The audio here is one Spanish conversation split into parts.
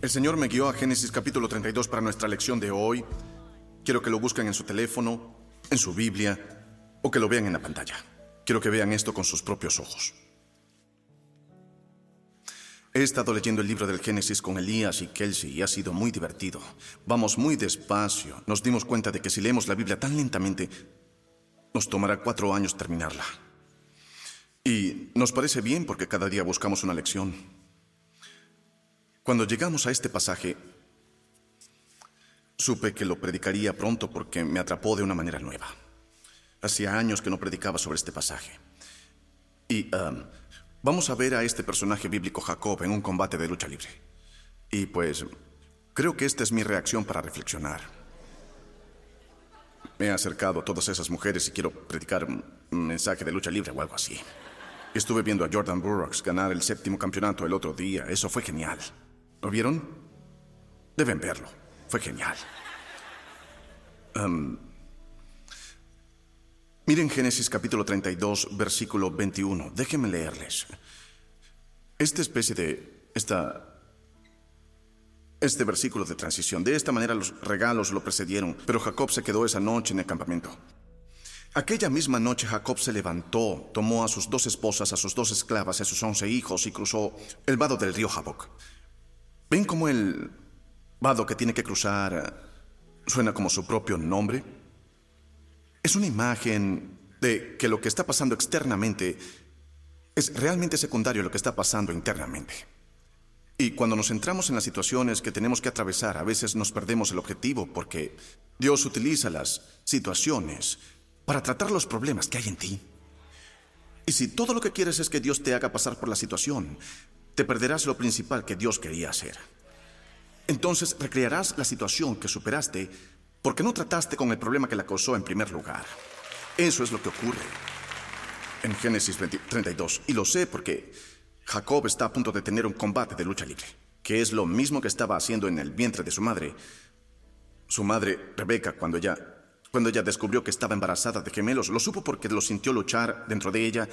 El Señor me guió a Génesis capítulo 32 para nuestra lección de hoy. Quiero que lo busquen en su teléfono, en su Biblia o que lo vean en la pantalla. Quiero que vean esto con sus propios ojos. He estado leyendo el libro del Génesis con Elías y Kelsey y ha sido muy divertido. Vamos muy despacio. Nos dimos cuenta de que si leemos la Biblia tan lentamente, nos tomará cuatro años terminarla. Y nos parece bien porque cada día buscamos una lección. Cuando llegamos a este pasaje, supe que lo predicaría pronto porque me atrapó de una manera nueva. Hacía años que no predicaba sobre este pasaje. Y um, vamos a ver a este personaje bíblico Jacob en un combate de lucha libre. Y pues creo que esta es mi reacción para reflexionar. Me he acercado a todas esas mujeres y quiero predicar un mensaje de lucha libre o algo así. Estuve viendo a Jordan Burroughs ganar el séptimo campeonato el otro día. Eso fue genial. ¿Lo vieron? Deben verlo. Fue genial. Um, Miren Génesis capítulo 32, versículo 21. Déjenme leerles. Esta especie de... Esta, este versículo de transición. De esta manera los regalos lo precedieron, pero Jacob se quedó esa noche en el campamento. Aquella misma noche Jacob se levantó, tomó a sus dos esposas, a sus dos esclavas, a sus once hijos y cruzó el vado del río Jaboc. ¿Ven cómo el vado que tiene que cruzar suena como su propio nombre? Es una imagen de que lo que está pasando externamente es realmente secundario a lo que está pasando internamente. Y cuando nos centramos en las situaciones que tenemos que atravesar, a veces nos perdemos el objetivo porque Dios utiliza las situaciones para tratar los problemas que hay en ti. Y si todo lo que quieres es que Dios te haga pasar por la situación, te perderás lo principal que Dios quería hacer. Entonces recrearás la situación que superaste porque no trataste con el problema que la causó en primer lugar. Eso es lo que ocurre en Génesis 32. Y lo sé porque Jacob está a punto de tener un combate de lucha libre, que es lo mismo que estaba haciendo en el vientre de su madre. Su madre, Rebeca, cuando ella, cuando ella descubrió que estaba embarazada de gemelos, lo supo porque lo sintió luchar dentro de ella.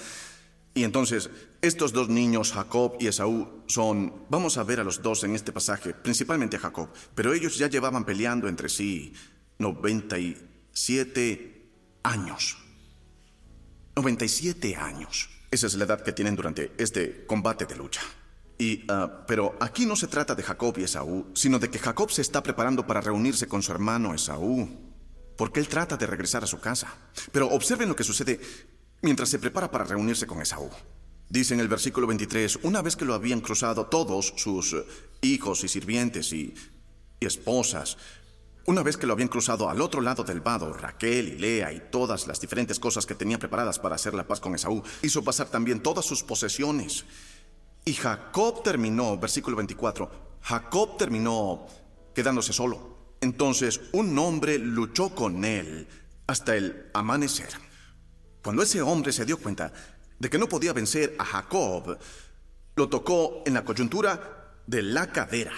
Y entonces, estos dos niños, Jacob y Esaú, son, vamos a ver a los dos en este pasaje, principalmente a Jacob, pero ellos ya llevaban peleando entre sí 97 años. 97 años. Esa es la edad que tienen durante este combate de lucha. Y, ah, pero aquí no se trata de Jacob y Esaú, sino de que Jacob se está preparando para reunirse con su hermano Esaú, porque él trata de regresar a su casa. Pero observen lo que sucede mientras se prepara para reunirse con Esaú. Dice en el versículo 23, una vez que lo habían cruzado todos sus eh, hijos y sirvientes y esposas, una vez que lo habían cruzado al otro lado del vado, Raquel y Lea y todas las diferentes cosas que tenía preparadas para hacer la paz con Esaú, hizo pasar también todas sus posesiones. Y Jacob terminó, versículo 24, Jacob terminó quedándose solo. Entonces un hombre luchó con él hasta el amanecer. Cuando ese hombre se dio cuenta de que no podía vencer a Jacob, lo tocó en la coyuntura de la cadera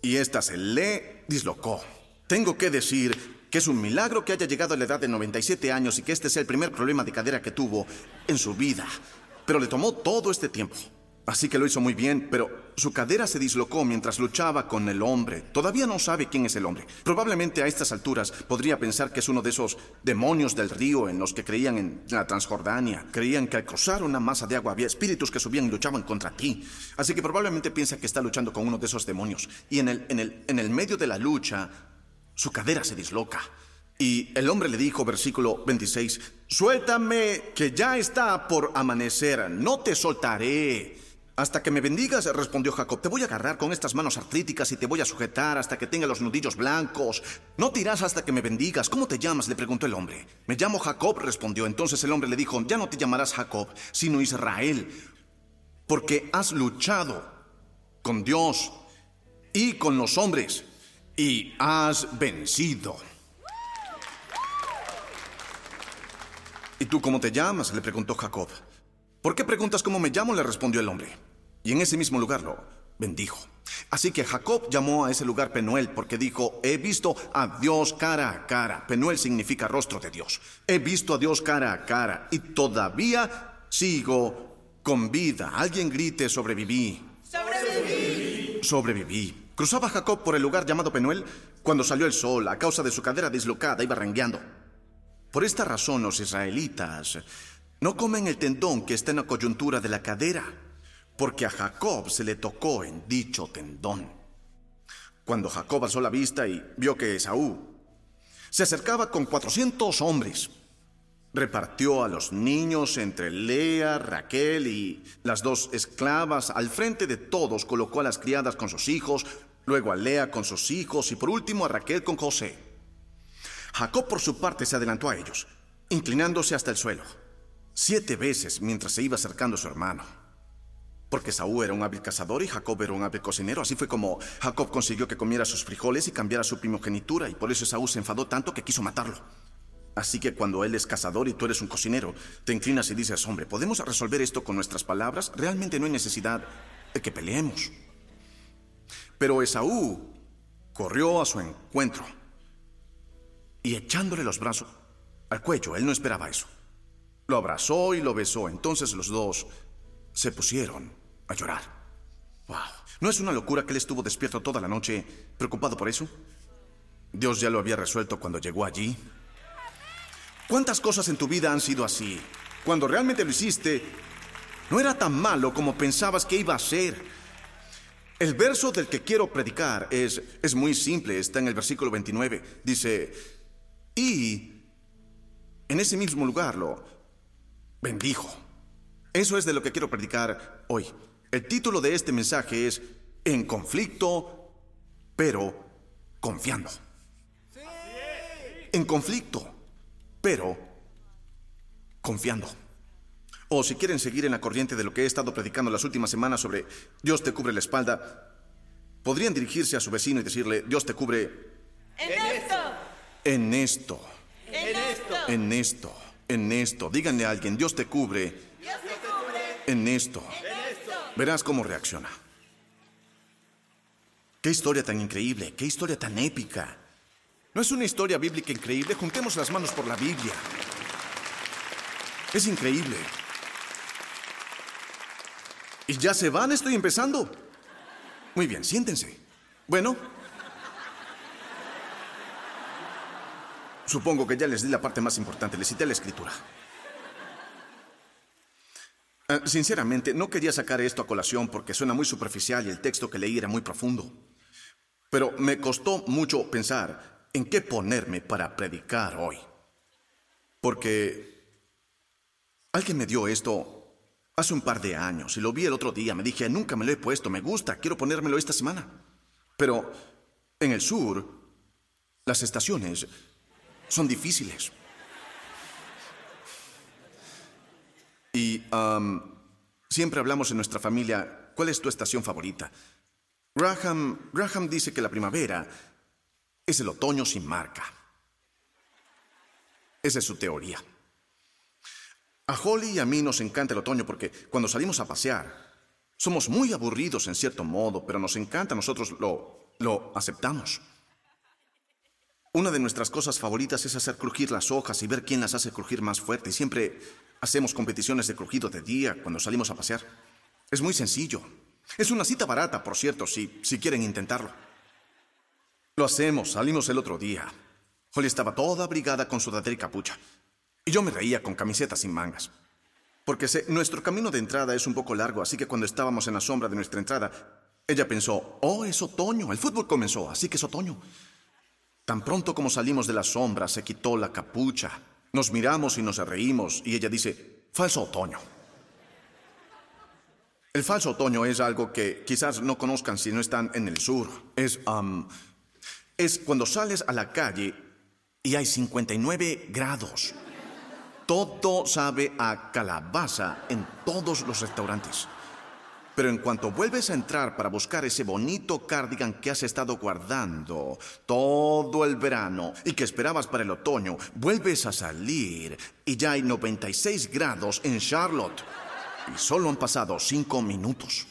y ésta se le dislocó. Tengo que decir que es un milagro que haya llegado a la edad de 97 años y que este sea el primer problema de cadera que tuvo en su vida. Pero le tomó todo este tiempo. Así que lo hizo muy bien, pero su cadera se dislocó mientras luchaba con el hombre. Todavía no sabe quién es el hombre. Probablemente a estas alturas podría pensar que es uno de esos demonios del río en los que creían en la Transjordania. Creían que al cruzar una masa de agua había espíritus que subían y luchaban contra ti. Así que probablemente piensa que está luchando con uno de esos demonios. Y en el, en el, en el medio de la lucha, su cadera se disloca. Y el hombre le dijo, versículo 26, Suéltame, que ya está por amanecer, no te soltaré. Hasta que me bendigas, respondió Jacob, te voy a agarrar con estas manos artríticas y te voy a sujetar hasta que tenga los nudillos blancos. No tirás hasta que me bendigas. ¿Cómo te llamas? le preguntó el hombre. Me llamo Jacob, respondió. Entonces el hombre le dijo, ya no te llamarás Jacob, sino Israel, porque has luchado con Dios y con los hombres y has vencido. ¿Y tú cómo te llamas? le preguntó Jacob. ¿Por qué preguntas cómo me llamo? le respondió el hombre. Y en ese mismo lugar lo bendijo. Así que Jacob llamó a ese lugar Penuel porque dijo, he visto a Dios cara a cara. Penuel significa rostro de Dios. He visto a Dios cara a cara y todavía sigo con vida. Alguien grite, sobreviví. Sobreviví. Sobreviví. Cruzaba Jacob por el lugar llamado Penuel cuando salió el sol a causa de su cadera dislocada y barrangueando. Por esta razón los israelitas no comen el tendón que está en la coyuntura de la cadera, porque a Jacob se le tocó en dicho tendón. Cuando Jacob alzó la vista y vio que Esaú se acercaba con cuatrocientos hombres, repartió a los niños entre Lea, Raquel y las dos esclavas. Al frente de todos colocó a las criadas con sus hijos, luego a Lea con sus hijos y por último a Raquel con José. Jacob por su parte se adelantó a ellos, inclinándose hasta el suelo, siete veces mientras se iba acercando a su hermano. Porque Saúl era un hábil cazador y Jacob era un hábil cocinero. Así fue como Jacob consiguió que comiera sus frijoles y cambiara su primogenitura, y por eso Saúl se enfadó tanto que quiso matarlo. Así que cuando él es cazador y tú eres un cocinero, te inclinas y dices, hombre, ¿podemos resolver esto con nuestras palabras? Realmente no hay necesidad de que peleemos. Pero Esaú corrió a su encuentro y echándole los brazos al cuello, él no esperaba eso. Lo abrazó y lo besó. Entonces los dos se pusieron a llorar. Wow. ¿No es una locura que él estuvo despierto toda la noche preocupado por eso? Dios ya lo había resuelto cuando llegó allí. ¿Cuántas cosas en tu vida han sido así? Cuando realmente lo hiciste, no era tan malo como pensabas que iba a ser. El verso del que quiero predicar es, es muy simple, está en el versículo 29. Dice, y en ese mismo lugar lo bendijo. Eso es de lo que quiero predicar hoy. El título de este mensaje es En conflicto, pero confiando. En conflicto, pero confiando. O si quieren seguir en la corriente de lo que he estado predicando las últimas semanas sobre Dios te cubre la espalda, podrían dirigirse a su vecino y decirle, Dios te cubre En esto. en esto, En esto. en esto, en esto. Díganle a alguien, Dios te cubre Dios te cubre. en esto. En esto. Verás cómo reacciona. Qué historia tan increíble, qué historia tan épica. ¿No es una historia bíblica increíble? Juntemos las manos por la Biblia. Es increíble. ¿Y ya se van? Estoy empezando. Muy bien, siéntense. Bueno. Supongo que ya les di la parte más importante, les cité la escritura. Ah, sinceramente, no quería sacar esto a colación porque suena muy superficial y el texto que leí era muy profundo. Pero me costó mucho pensar en qué ponerme para predicar hoy. Porque alguien me dio esto hace un par de años y lo vi el otro día. Me dije, nunca me lo he puesto, me gusta, quiero ponérmelo esta semana. Pero en el sur, las estaciones son difíciles. Y am, siempre hablamos en nuestra familia, ¿cuál es tu estación favorita? Graham, Graham dice que la primavera es el otoño sin marca. Esa es su teoría. A Holly y a mí nos encanta el otoño porque cuando salimos a pasear, somos muy aburridos en cierto modo, pero nos encanta, nosotros lo, lo aceptamos. Una de nuestras cosas favoritas es hacer crujir las hojas y ver quién las hace crujir más fuerte. Y siempre hacemos competiciones de crujido de día cuando salimos a pasear. Es muy sencillo. Es una cita barata, por cierto, si, si quieren intentarlo. Lo hacemos, salimos el otro día. Holly estaba toda abrigada con sudadera y capucha. Y yo me reía con camisetas sin mangas. Porque nuestro camino de entrada es un poco largo, así que cuando estábamos en la sombra de nuestra entrada, ella pensó, oh, es otoño, el fútbol comenzó, así que es otoño. Tan pronto como salimos de la sombra, se quitó la capucha. Nos miramos y nos reímos, y ella dice, falso otoño. El falso otoño es algo que quizás no conozcan si no están en el sur. Es, es cuando sales a la calle y hay 59 grados. Todo sabe a calabaza en todos los restaurantes. Pero en cuanto vuelves a entrar para buscar ese bonito cardigan que has estado guardando todo el verano y que esperabas para el otoño, vuelves a salir y ya hay 96 grados en Charlotte. Y solo han pasado cinco minutos.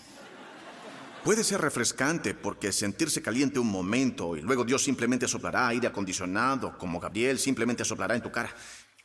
Puede ser refrescante porque sentirse caliente un momento y luego Dios simplemente soplará aire acondicionado, como Gabriel simplemente soplará en tu cara.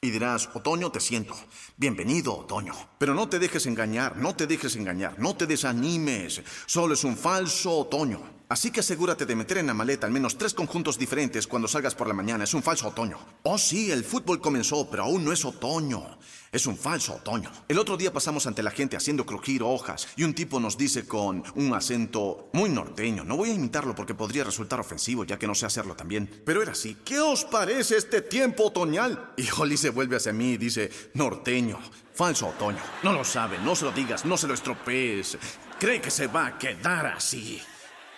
Y dirás, otoño, te siento. Bienvenido, otoño. Pero no te dejes engañar, no te dejes engañar, no te desanimes. Solo es un falso otoño. Así que asegúrate de meter en la maleta al menos tres conjuntos diferentes cuando salgas por la mañana. Es un falso otoño. Oh, sí, el fútbol comenzó, pero aún no es otoño. Es un falso otoño. El otro día pasamos ante la gente haciendo crujir hojas y un tipo nos dice con un acento muy norteño. No voy a imitarlo porque podría resultar ofensivo ya que no sé hacerlo también. Pero era así. ¿Qué os parece este tiempo otoñal? Y Holly se vuelve hacia mí y dice, norteño, falso otoño. No lo sabe, no se lo digas, no se lo estropees. Cree que se va a quedar así.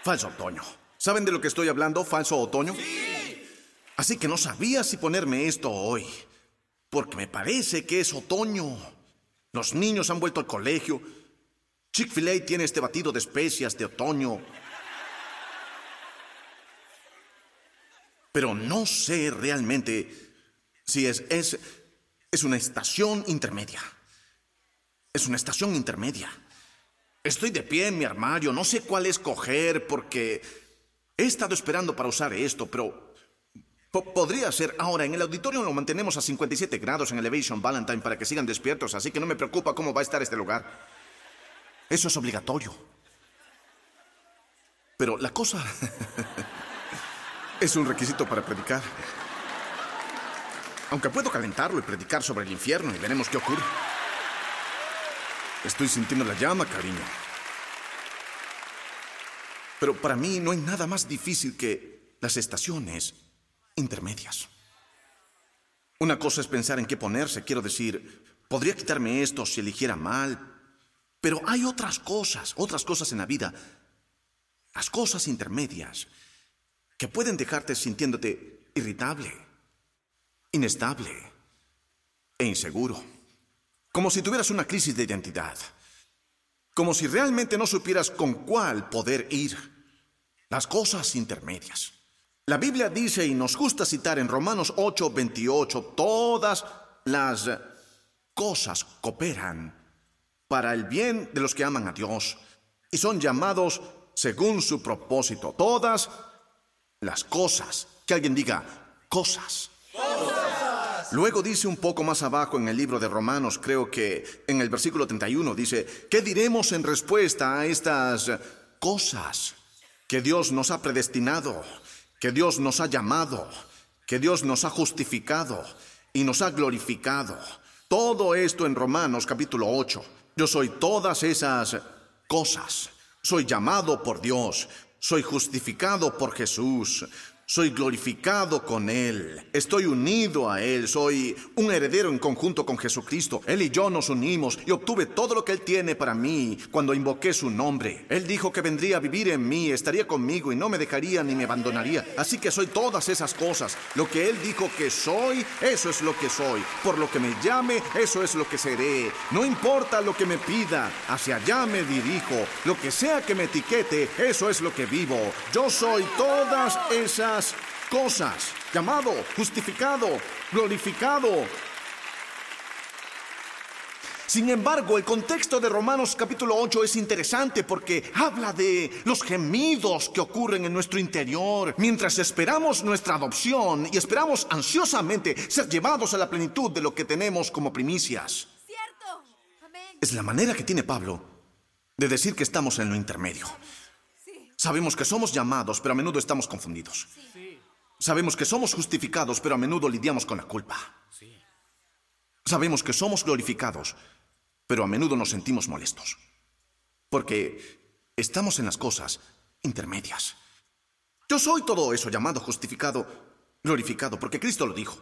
Falso otoño. ¿Saben de lo que estoy hablando? Falso otoño. Sí. Así que no sabía si ponerme esto hoy. Porque me parece que es otoño. Los niños han vuelto al colegio. Chick-fil-A tiene este batido de especias de otoño. Pero no sé realmente si es, es, es una estación intermedia. Es una estación intermedia. Estoy de pie en mi armario, no sé cuál escoger porque he estado esperando para usar esto, pero podría ser ahora. En el auditorio lo mantenemos a 57 grados en Elevation Valentine para que sigan despiertos, así que no me preocupa cómo va a estar este lugar. Eso es obligatorio. Pero la cosa es un requisito para predicar. Aunque puedo calentarlo y predicar sobre el infierno y veremos qué ocurre. Estoy sintiendo la llama, cariño. Pero para mí no hay nada más difícil que las estaciones intermedias. Una cosa es pensar en qué ponerse, quiero decir, podría quitarme esto si eligiera mal, pero hay otras cosas, otras cosas en la vida, las cosas intermedias, que pueden dejarte sintiéndote irritable, inestable e inseguro. Como si tuvieras una crisis de identidad. Como si realmente no supieras con cuál poder ir. Las cosas intermedias. La Biblia dice, y nos gusta citar en Romanos 8, 28, todas las cosas cooperan para el bien de los que aman a Dios y son llamados según su propósito. Todas las cosas. Que alguien diga, cosas. Luego dice un poco más abajo en el libro de Romanos, creo que en el versículo 31 dice, ¿qué diremos en respuesta a estas cosas que Dios nos ha predestinado, que Dios nos ha llamado, que Dios nos ha justificado y nos ha glorificado? Todo esto en Romanos capítulo 8. Yo soy todas esas cosas. Soy llamado por Dios, soy justificado por Jesús, soy glorificado con Él. Estoy unido a Él. Soy un heredero en conjunto con Jesucristo. Él y yo nos unimos y obtuve todo lo que Él tiene para mí cuando invoqué su nombre. Él dijo que vendría a vivir en mí, estaría conmigo y no me dejaría ni me abandonaría. Así que soy todas esas cosas. Lo que Él dijo que soy, eso es lo que soy. Por lo que me llame, eso es lo que seré. No importa lo que me pida, hacia allá me dirijo. Lo que sea que me etiquete, eso es lo que vivo. Yo soy todas esas cosas, llamado, justificado, glorificado. Sin embargo, el contexto de Romanos capítulo 8 es interesante porque habla de los gemidos que ocurren en nuestro interior mientras esperamos nuestra adopción y esperamos ansiosamente ser llevados a la plenitud de lo que tenemos como primicias. Cierto. Es la manera que tiene Pablo de decir que estamos en lo intermedio. Sabemos que somos llamados, pero a menudo estamos confundidos. Sabemos que somos justificados, pero a menudo lidiamos con la culpa. Sabemos que somos glorificados, pero a menudo nos sentimos molestos. Porque estamos en las cosas intermedias. Yo soy todo eso llamado justificado, glorificado, porque Cristo lo dijo.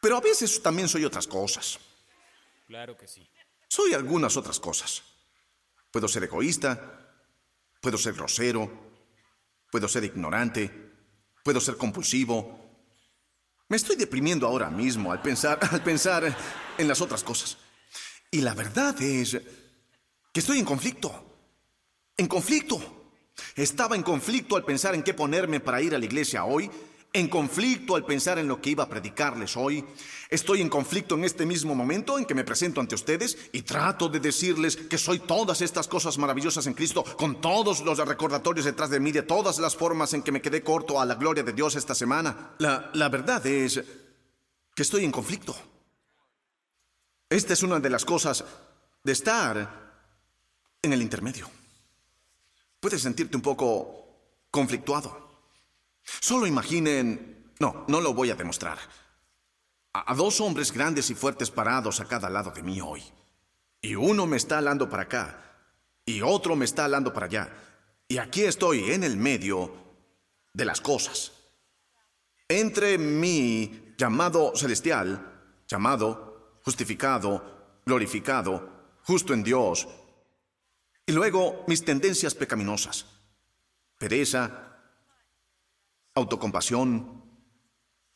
Pero a veces también soy otras cosas. Claro que sí. Soy algunas otras cosas. Puedo ser egoísta, Puedo ser grosero, puedo ser ignorante, puedo ser compulsivo. Me estoy deprimiendo ahora mismo al pensar, al pensar en las otras cosas. Y la verdad es que estoy en conflicto. En conflicto. Estaba en conflicto al pensar en qué ponerme para ir a la iglesia hoy en conflicto al pensar en lo que iba a predicarles hoy. Estoy en conflicto en este mismo momento en que me presento ante ustedes y trato de decirles que soy todas estas cosas maravillosas en Cristo, con todos los recordatorios detrás de mí, de todas las formas en que me quedé corto a la gloria de Dios esta semana. La, la verdad es que estoy en conflicto. Esta es una de las cosas de estar en el intermedio. puedes sentirte un poco conflictuado. Solo imaginen... No, no lo voy a demostrar. A, dos hombres grandes y fuertes parados a cada lado de mí hoy. Y uno me está alando para acá y otro me está alando para allá. Y aquí estoy en el medio de las cosas. Entre mi llamado celestial, llamado, justificado, glorificado, justo en Dios, y luego mis tendencias pecaminosas, pereza, autocompasión.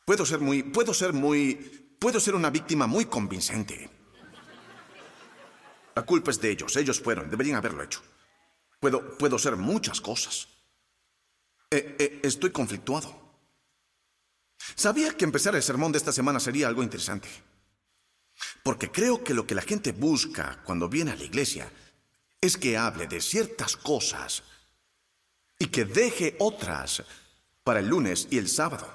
Puedo ser muy, puedo ser muy, puedo ser una víctima muy convincente. La culpa es de ellos, ellos fueron, deberían haberlo hecho. Puedo, puedo ser muchas cosas. Eh, eh, estoy conflictuado. Sabía que empezar el sermón de esta semana sería algo interesante. Porque creo que lo que la gente busca cuando viene a la iglesia es que hable de ciertas cosas y que deje otras para el lunes y el sábado.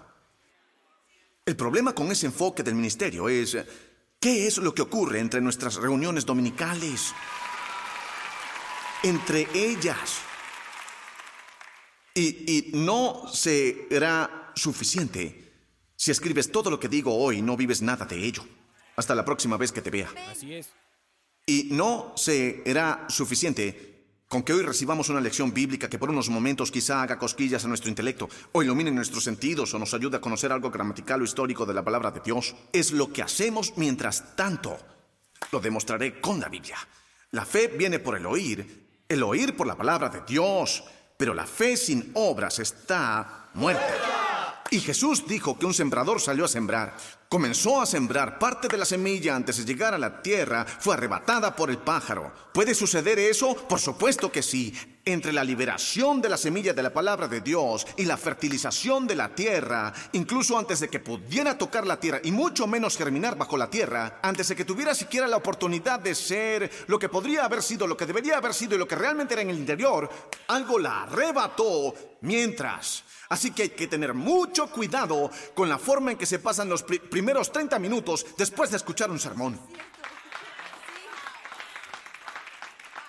El problema con ese enfoque del ministerio es qué es lo que ocurre entre nuestras reuniones dominicales. Entre ellas. Y, y no será suficiente si escribes todo lo que digo hoy y no vives nada de ello. Hasta la próxima vez que te vea. Así es. Y no será suficiente con que hoy recibamos una lección bíblica que por unos momentos quizá haga cosquillas a nuestro intelecto, o ilumine nuestros sentidos, o nos ayude a conocer algo gramatical o histórico de la palabra de Dios. Es lo que hacemos mientras tanto. Lo demostraré con la Biblia. La fe viene por el oír, el oír por la palabra de Dios, pero la fe sin obras está muerta. Y Jesús dijo que un sembrador salió a sembrar. Comenzó a sembrar parte de la semilla antes de llegar a la tierra, fue arrebatada por el pájaro. ¿Puede suceder eso? Por supuesto que sí. Entre la liberación de la semilla de la palabra de Dios y la fertilización de la tierra, incluso antes de que pudiera tocar la tierra y mucho menos germinar bajo la tierra, antes de que tuviera siquiera la oportunidad de ser lo que podría haber sido, lo que debería haber sido y lo que realmente era en el interior, algo la arrebató mientras Así que hay que tener mucho cuidado con la forma en que se pasan los pri primeros 30 minutos después de escuchar un sermón.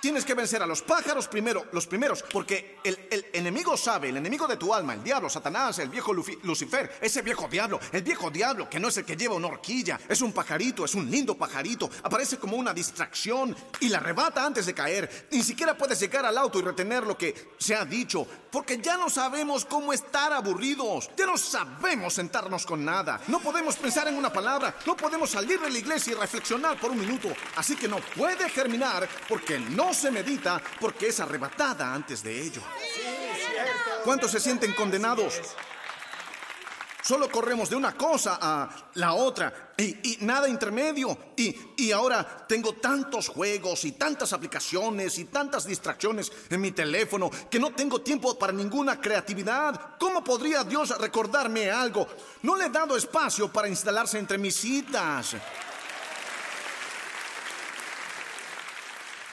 Tienes que vencer a los pájaros primero, los primeros, porque el, enemigo sabe, el enemigo de tu alma, el diablo, Satanás, el viejo Lucifer, ese viejo diablo, el viejo diablo que no es el que lleva una horquilla, es un pajarito, es un lindo pajarito, aparece como una distracción y la arrebata antes de caer. Ni siquiera puedes llegar al auto y retener lo que se ha dicho, porque ya no sabemos cómo estar aburridos, ya no sabemos sentarnos con nada, no podemos pensar en una palabra, no podemos salir de la iglesia y reflexionar por un minuto, así que no puede germinar porque no se medita porque es arrebatada antes de ello. ¿Cuántos se sienten condenados? Solo corremos de una cosa a la otra y, nada intermedio. Y, y, ahora tengo tantos juegos y tantas aplicaciones y tantas distracciones en mi teléfono que no tengo tiempo para ninguna creatividad. ¿Cómo podría Dios recordarme algo? No le he dado espacio para instalarse entre mis citas.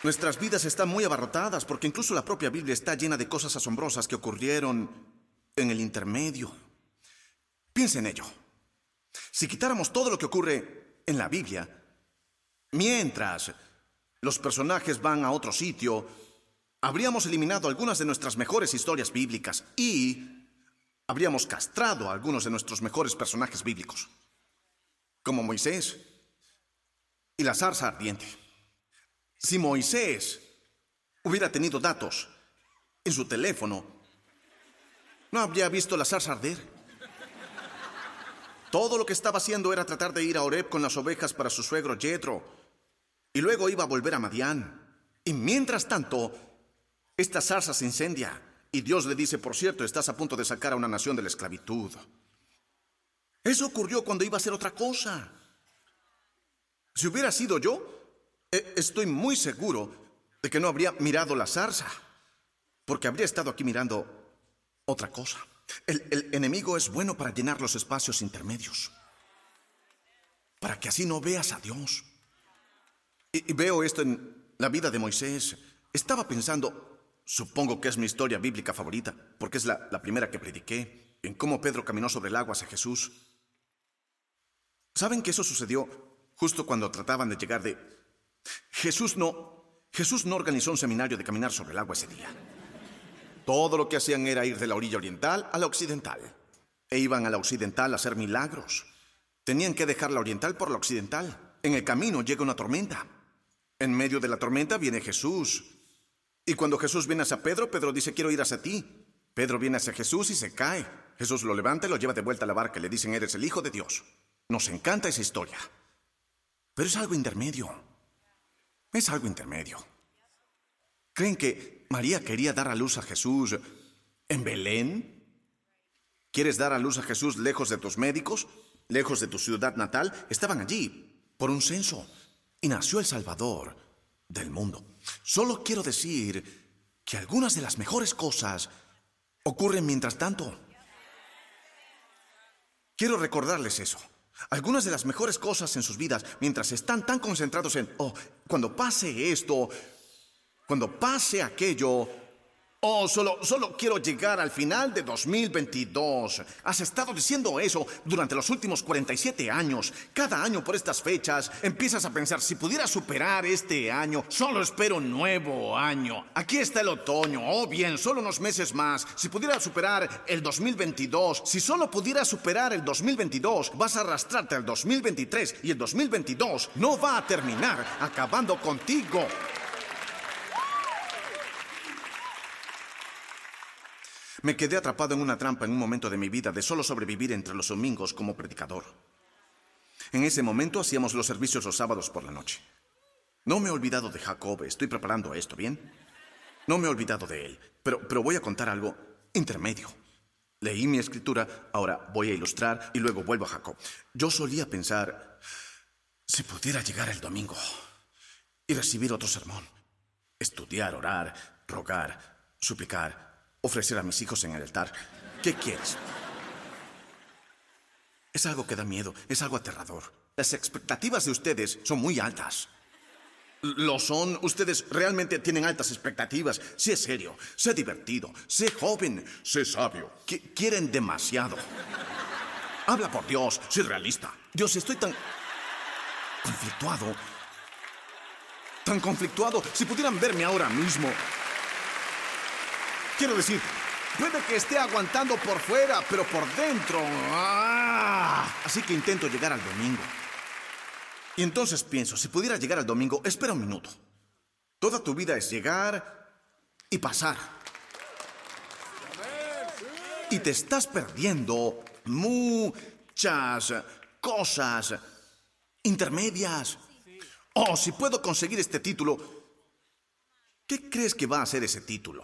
Nuestras vidas están muy abarrotadas porque incluso la propia Biblia está llena de cosas asombrosas que ocurrieron en el intermedio. Piensa en ello. Si quitáramos todo lo que ocurre en la Biblia, mientras los personajes van a otro sitio, habríamos eliminado algunas de nuestras mejores historias bíblicas y habríamos castrado a algunos de nuestros mejores personajes bíblicos, como Moisés y la zarza ardiente. Si Moisés hubiera tenido datos en su teléfono, no habría visto la zarza arder. Todo lo que estaba haciendo era tratar de ir a Oreb con las ovejas para su suegro Jetro, y luego iba a volver a Madián. Y mientras tanto, esta zarza se incendia, y Dios le dice, por cierto, estás a punto de sacar a una nación de la esclavitud. Eso ocurrió cuando iba a hacer otra cosa. Si hubiera sido yo, eh, estoy muy seguro de que no habría mirado la zarza, porque habría estado aquí mirando otra cosa. El, enemigo es bueno para llenar los espacios intermedios, para que así no veas a Dios. Y, veo esto en la vida de Moisés. Estaba pensando, supongo que es mi historia bíblica favorita, porque es la, la primera que prediqué, en cómo Pedro caminó sobre el agua hacia Jesús. ¿Saben que eso sucedió justo cuando trataban de llegar de, Jesús no, Jesús no organizó un seminario de caminar sobre el agua ese día. Todo lo que hacían era ir de la orilla oriental a la occidental. E iban a la occidental a hacer milagros. Tenían que dejar la oriental por la occidental. En el camino llega una tormenta. En medio de la tormenta viene Jesús. Y cuando Jesús viene hacia Pedro, Pedro dice, quiero ir hacia ti. Pedro viene hacia Jesús y se cae. Jesús lo levanta y lo lleva de vuelta a la barca. Le dicen, eres el Hijo de Dios. Nos encanta esa historia. Pero es algo intermedio. Es algo intermedio. ¿Creen que María quería dar a luz a Jesús en Belén? ¿Quieres dar a luz a Jesús lejos de tus médicos? ¿Lejos de tu ciudad natal? Estaban allí por un censo. Y nació el Salvador del mundo. Solo quiero decir que algunas de las mejores cosas ocurren mientras tanto. Quiero recordarles eso. Algunas de las mejores cosas en sus vidas, mientras están tan concentrados en, oh, cuando pase esto, cuando pase aquello, Oh, solo, solo quiero llegar al final de 2022. Has estado diciendo eso durante los últimos 47 años. Cada año por estas fechas empiezas a pensar, si pudiera superar este año, solo espero un nuevo año. Aquí está el otoño. Oh, bien, solo unos meses más. Si pudiera superar el 2022, si solo pudiera superar el 2022, vas a arrastrarte al 2023 y el 2022 no va a terminar acabando contigo. Me quedé atrapado en una trampa en un momento de mi vida de solo sobrevivir entre los domingos como predicador. En ese momento hacíamos los servicios los sábados por la noche. No me he olvidado de Jacob, estoy preparando esto, ¿bien? No me he olvidado de él, pero, pero voy a contar algo intermedio. Leí mi escritura, ahora voy a ilustrar y luego vuelvo a Jacob. Yo solía pensar, si pudiera llegar el domingo y recibir otro sermón, estudiar, orar, rogar, suplicar, ofrecer a mis hijos en el altar. ¿Qué quieres? Es algo que da miedo, es algo aterrador. Las expectativas de ustedes son muy altas. Lo son, ustedes realmente tienen altas expectativas. Sé serio, sé divertido, sé joven, sé sabio. quieren demasiado. Habla por Dios, sé realista. Dios, estoy tan conflictuado. Tan conflictuado. Si pudieran verme ahora mismo. Quiero decir, puede que esté aguantando por fuera, pero por dentro. ¡ah! Así que intento llegar al domingo. Y entonces pienso, si pudiera llegar al domingo, espera un minuto. Toda tu vida es llegar y pasar. Y te estás perdiendo muchas cosas intermedias. Oh, si puedo conseguir este título, ¿qué crees que va a ser ese título?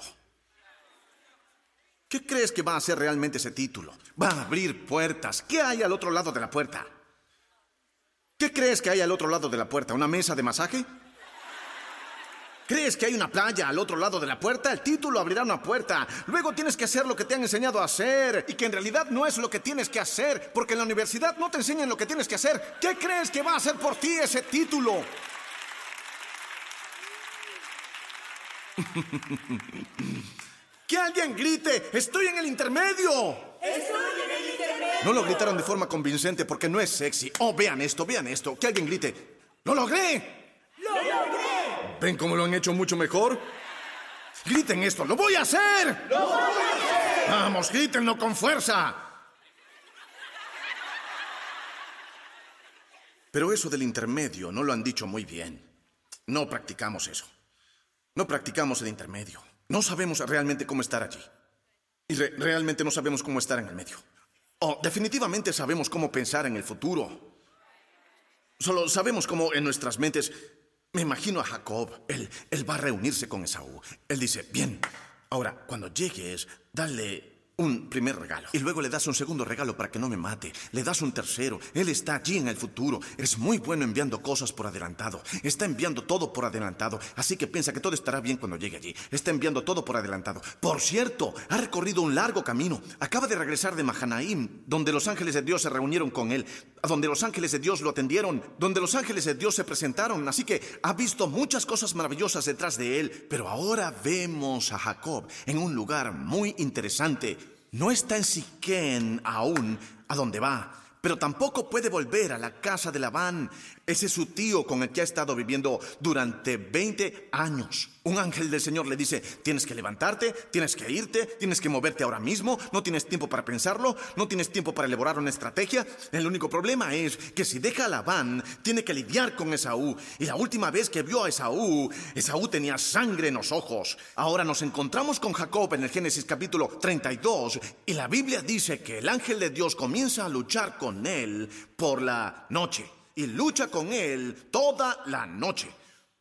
¿Qué crees que va a ser realmente ese título? Va a abrir puertas. ¿Qué hay al otro lado de la puerta? ¿Qué crees que hay al otro lado de la puerta? ¿Una mesa de masaje? ¿Crees que hay una playa al otro lado de la puerta? El título abrirá una puerta. Luego tienes que hacer lo que te han enseñado a hacer y que en realidad no es lo que tienes que hacer, porque en la universidad no te enseñan lo que tienes que hacer. ¿Qué crees que va a hacer por ti ese título? Que alguien grite, estoy en el intermedio. Estoy en el intermedio. No lo gritaron de forma convincente porque no es sexy. Oh, vean esto, vean esto. Que alguien grite, ¡lo logré! ¡Lo logré! ¿Ven cómo lo han hecho mucho mejor? Griten esto, ¡lo voy a hacer! ¡Lo voy a hacer! Vamos, grítenlo con fuerza. Pero eso del intermedio no lo han dicho muy bien. No practicamos eso. No practicamos el intermedio. No sabemos realmente cómo estar allí. Y realmente no sabemos cómo estar en el medio. O definitivamente sabemos cómo pensar en el futuro. Solo sabemos cómo en nuestras mentes... Me imagino a Jacob. Él, él va a reunirse con Esaú. Él dice, bien, ahora cuando llegues, dale un primer regalo. Y luego le das un segundo regalo para que no me mate. Le das un tercero. Él está allí en el futuro. Es muy bueno enviando cosas por adelantado. Está enviando todo por adelantado. Así que piensa que todo estará bien cuando llegue allí. Está enviando todo por adelantado. Por cierto, ha recorrido un largo camino. Acaba de regresar de Mahanaim, donde los ángeles de Dios se reunieron con él. Donde los ángeles de Dios lo atendieron. Donde los ángeles de Dios se presentaron. Así que ha visto muchas cosas maravillosas detrás de él. Pero ahora vemos a Jacob en un lugar muy interesante no está en Siquén aún a donde va, pero tampoco puede volver a la casa de Labán. Ese es su tío con el que ha estado viviendo durante 20 años. Un ángel del Señor le dice, tienes que levantarte, tienes que irte, tienes que moverte ahora mismo, no tienes tiempo para pensarlo, no tienes tiempo para elaborar una estrategia. El único problema es que si deja a Labán, tiene que lidiar con Esaú. Y la última vez que vio a Esaú, Esaú tenía sangre en los ojos. Ahora nos encontramos con Jacob en el Génesis capítulo 32 y la Biblia dice que el ángel de Dios comienza a luchar con él por la noche y lucha con él toda la noche.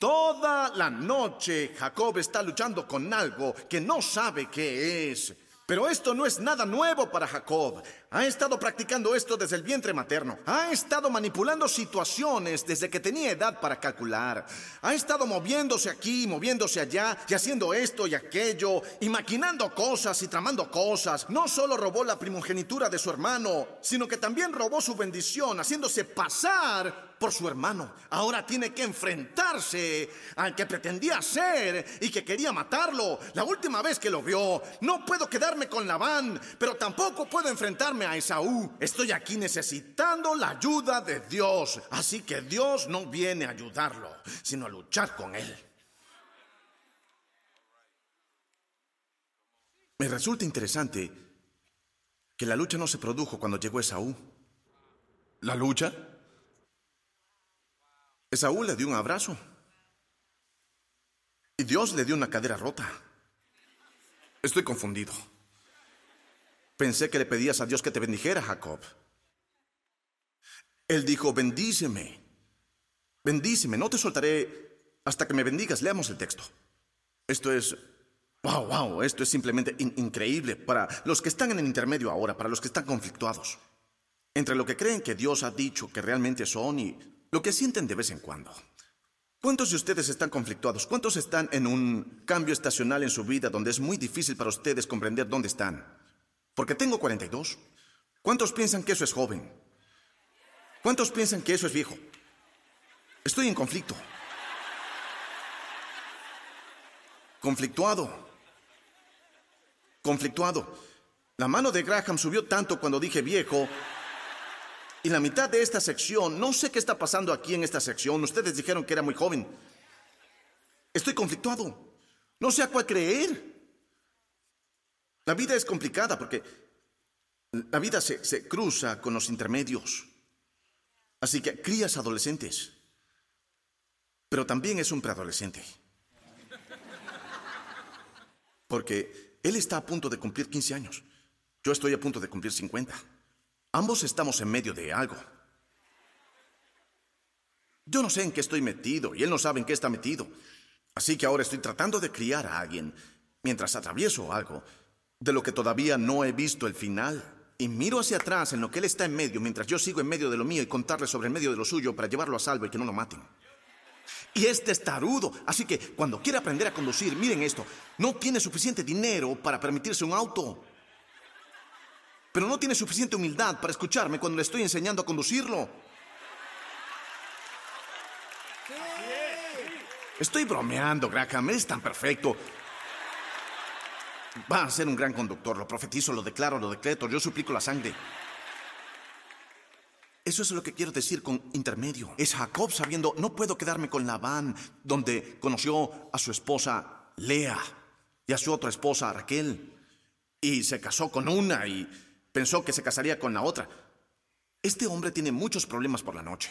Toda la noche Jacob está luchando con algo que no sabe qué es. Pero esto no es nada nuevo para Jacob. Ha estado practicando esto desde el vientre materno. Ha estado manipulando situaciones desde que tenía edad para calcular. Ha estado moviéndose aquí, moviéndose allá, y haciendo esto y aquello, y maquinando cosas y tramando cosas. No solo robó la primogenitura de su hermano, sino que también robó su bendición, haciéndose pasar por su hermano. Ahora tiene que enfrentarse al que pretendía ser y que quería matarlo. La última vez que lo vio, no puedo quedarme con Labán, pero tampoco puedo enfrentarme a Esaú. Estoy aquí necesitando la ayuda de Dios. Así que Dios no viene a ayudarlo, sino a luchar con él. Me resulta interesante que la lucha no se produjo cuando llegó Esaú. ¿La lucha? Esaú le dio un abrazo. Y Dios le dio una cadera rota. Estoy confundido. Pensé que le pedías a Dios que te bendijera, Jacob. Él dijo, bendíceme. Bendíceme, no te soltaré hasta que me bendigas. Leamos el texto. Esto es, wow, wow, esto es simplemente in increíble para los que están en el intermedio ahora, para los que están conflictuados. Entre lo que creen que Dios ha dicho que realmente son y lo que sienten de vez en cuando. ¿Cuántos de ustedes están conflictuados? ¿Cuántos están en un cambio estacional en su vida donde es muy difícil para ustedes comprender dónde están? Porque tengo 42. ¿Cuántos piensan que eso es joven? ¿Cuántos piensan que eso es viejo? Estoy en conflicto. Conflictuado. Conflictuado. La mano de Graham subió tanto cuando dije viejo y la mitad de esta sección, no sé qué está pasando aquí en esta sección, ustedes dijeron que era muy joven. Estoy conflictuado. No sé a cuál creer. La vida es complicada porque la vida se, se cruza con los intermedios. Así que crías adolescentes, pero también es un preadolescente. Porque él está a punto de cumplir 15 años. Yo estoy a punto de cumplir 50. Ambos estamos en medio de algo. Yo no sé en qué estoy metido y él no sabe en qué está metido. Así que ahora estoy tratando de criar a alguien mientras atravieso algo de lo que todavía no he visto el final. Y miro hacia atrás en lo que él está en medio mientras yo sigo en medio de lo mío y contarle sobre el medio de lo suyo para llevarlo a salvo y que no lo maten. Y este es tarudo, así que cuando quiere aprender a conducir, miren esto, no tiene suficiente dinero para permitirse un auto pero no tiene suficiente humildad para escucharme cuando le estoy enseñando a conducirlo. Estoy bromeando, Graham, es tan perfecto. Va a ser un gran conductor, lo profetizo, lo declaro, lo decreto, yo suplico la sangre. Eso es lo que quiero decir con intermedio. Es Jacob sabiendo, no puedo quedarme con Labán, donde conoció a su esposa Lea y a su otra esposa Raquel. Y se casó con una y Pensó que se casaría con la otra. Este hombre tiene muchos problemas por la noche.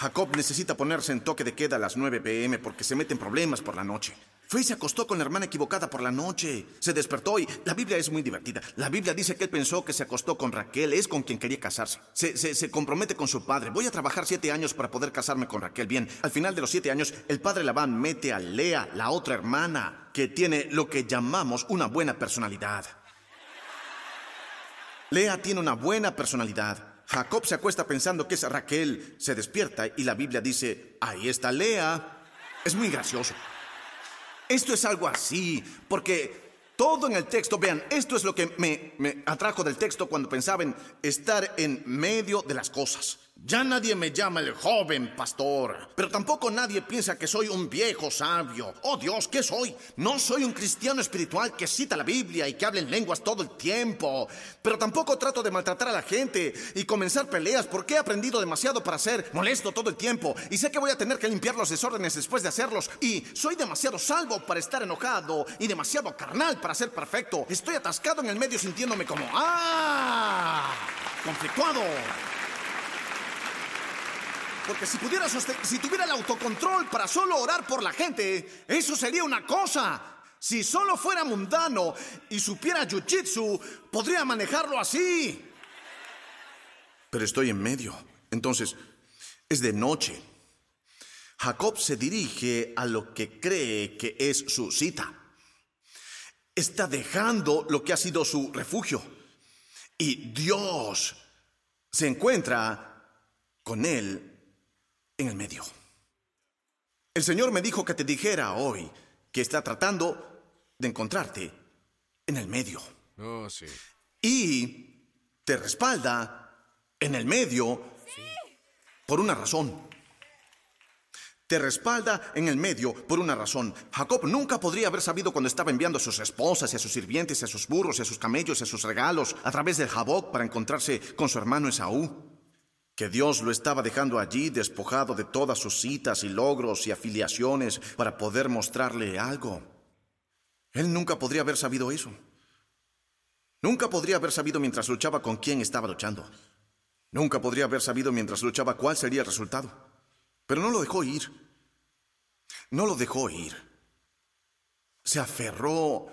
Jacob necesita ponerse en toque de queda a las 9 pm porque se meten problemas por la noche. Y se acostó con la hermana equivocada por la noche. Se despertó y la Biblia es muy divertida. La Biblia dice que él pensó que se acostó con Raquel, es con quien quería casarse. Se, se, compromete con su padre. Voy a trabajar siete años para poder casarme con Raquel. Bien, al final de los siete años, el padre Labán mete a Lea, la otra hermana, que tiene lo que llamamos una buena personalidad. Lea tiene una buena personalidad. Jacob se acuesta pensando que es Raquel, se despierta y la Biblia dice, ahí está Lea. Es muy gracioso. Esto es algo así, porque todo en el texto, vean, esto es lo que me, me atrajo del texto cuando pensaba en estar en medio de las cosas. Ya nadie me llama el joven pastor, pero tampoco nadie piensa que soy un viejo sabio. Oh Dios, ¿qué soy? No soy un cristiano espiritual que cita la Biblia y que habla en lenguas todo el tiempo, pero tampoco trato de maltratar a la gente y comenzar peleas porque he aprendido demasiado para ser molesto todo el tiempo y sé que voy a tener que limpiar los desórdenes después de hacerlos y soy demasiado salvo para estar enojado y demasiado carnal para ser perfecto. Estoy atascado en el medio sintiéndome como, ¡ah! Conflictuado. Porque si pudiera si tuviera el autocontrol para solo orar por la gente, eso sería una cosa. Si solo fuera mundano y supiera jiu-jitsu, podría manejarlo así. Pero estoy en medio. Entonces, es de noche. Jacob se dirige a lo que cree que es su cita. Está dejando lo que ha sido su refugio. Y Dios se encuentra con él en el medio. El Señor me dijo que te dijera hoy que está tratando de encontrarte en el medio. Oh, sí. Y te respalda en el medio por una razón. Te respalda en el medio por una razón. Jacob nunca podría haber sabido cuando estaba enviando a sus esposas y a sus sirvientes y a sus burros y a sus camellos y a sus regalos a través del Jaboc para encontrarse con su hermano Esaú que Dios lo estaba dejando allí despojado de todas sus citas y logros y afiliaciones para poder mostrarle algo. Él nunca podría haber sabido eso. Nunca podría haber sabido mientras luchaba con quién estaba luchando. Nunca podría haber sabido mientras luchaba cuál sería el resultado. Pero no lo dejó ir. No lo dejó ir. Se aferró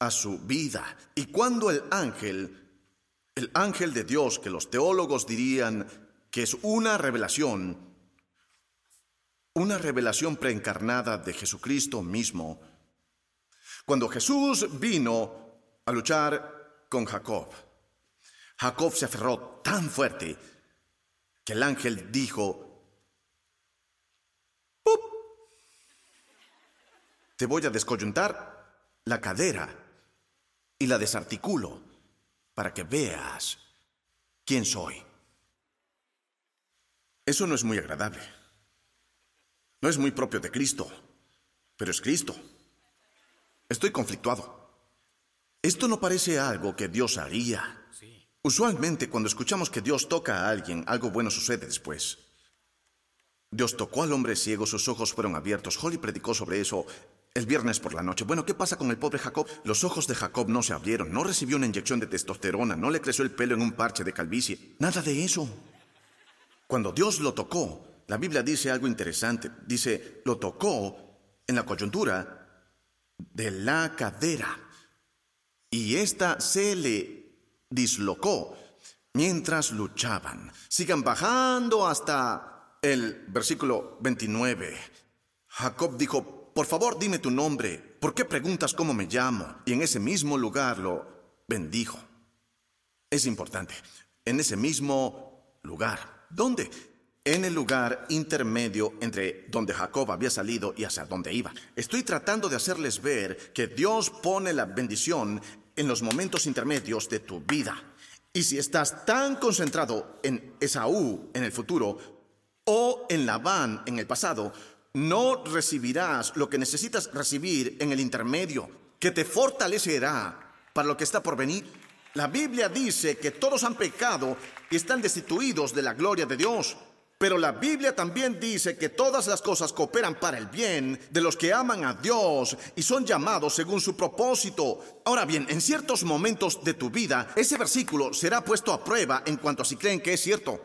a su vida. Y cuando el ángel, el ángel de Dios, que los teólogos dirían que es una revelación, una revelación preencarnada de Jesucristo mismo. Cuando Jesús vino a luchar con Jacob, Jacob se aferró tan fuerte que el ángel dijo, ¡Pup! Te voy a descoyuntar la cadera y la desarticulo para que veas quién soy. Eso no es muy agradable. No es muy propio de Cristo, pero es Cristo. Estoy conflictuado. Esto no parece algo que Dios haría. Usualmente cuando escuchamos que Dios toca a alguien, algo bueno sucede después. Dios tocó al hombre ciego, sus ojos fueron abiertos. Holly predicó sobre eso el viernes por la noche. Bueno, ¿qué pasa con el pobre Jacob? Los ojos de Jacob no se abrieron, no recibió una inyección de testosterona, no le creció el pelo en un parche de calvicie. Nada de eso. Cuando Dios lo tocó, la Biblia dice algo interesante. Dice, lo tocó en la coyuntura de la cadera. Y ésta se le dislocó mientras luchaban. Sigan bajando hasta el versículo 29. Jacob dijo, por favor dime tu nombre, ¿por qué preguntas cómo me llamo? Y en ese mismo lugar lo bendijo. Es importante, en ese mismo lugar. ¿Dónde? En el lugar intermedio entre donde Jacob había salido y hacia donde iba. Estoy tratando de hacerles ver que Dios pone la bendición en los momentos intermedios de tu vida. Y si estás tan concentrado en Esaú en el futuro o en Labán en el pasado, no recibirás lo que necesitas recibir en el intermedio, que te fortalecerá para lo que está por venir. La Biblia dice que todos han pecado y están destituidos de la gloria de Dios. Pero la Biblia también dice que todas las cosas cooperan para el bien de los que aman a Dios y son llamados según su propósito. Ahora bien, en ciertos momentos de tu vida, ese versículo será puesto a prueba en cuanto a si creen que es cierto.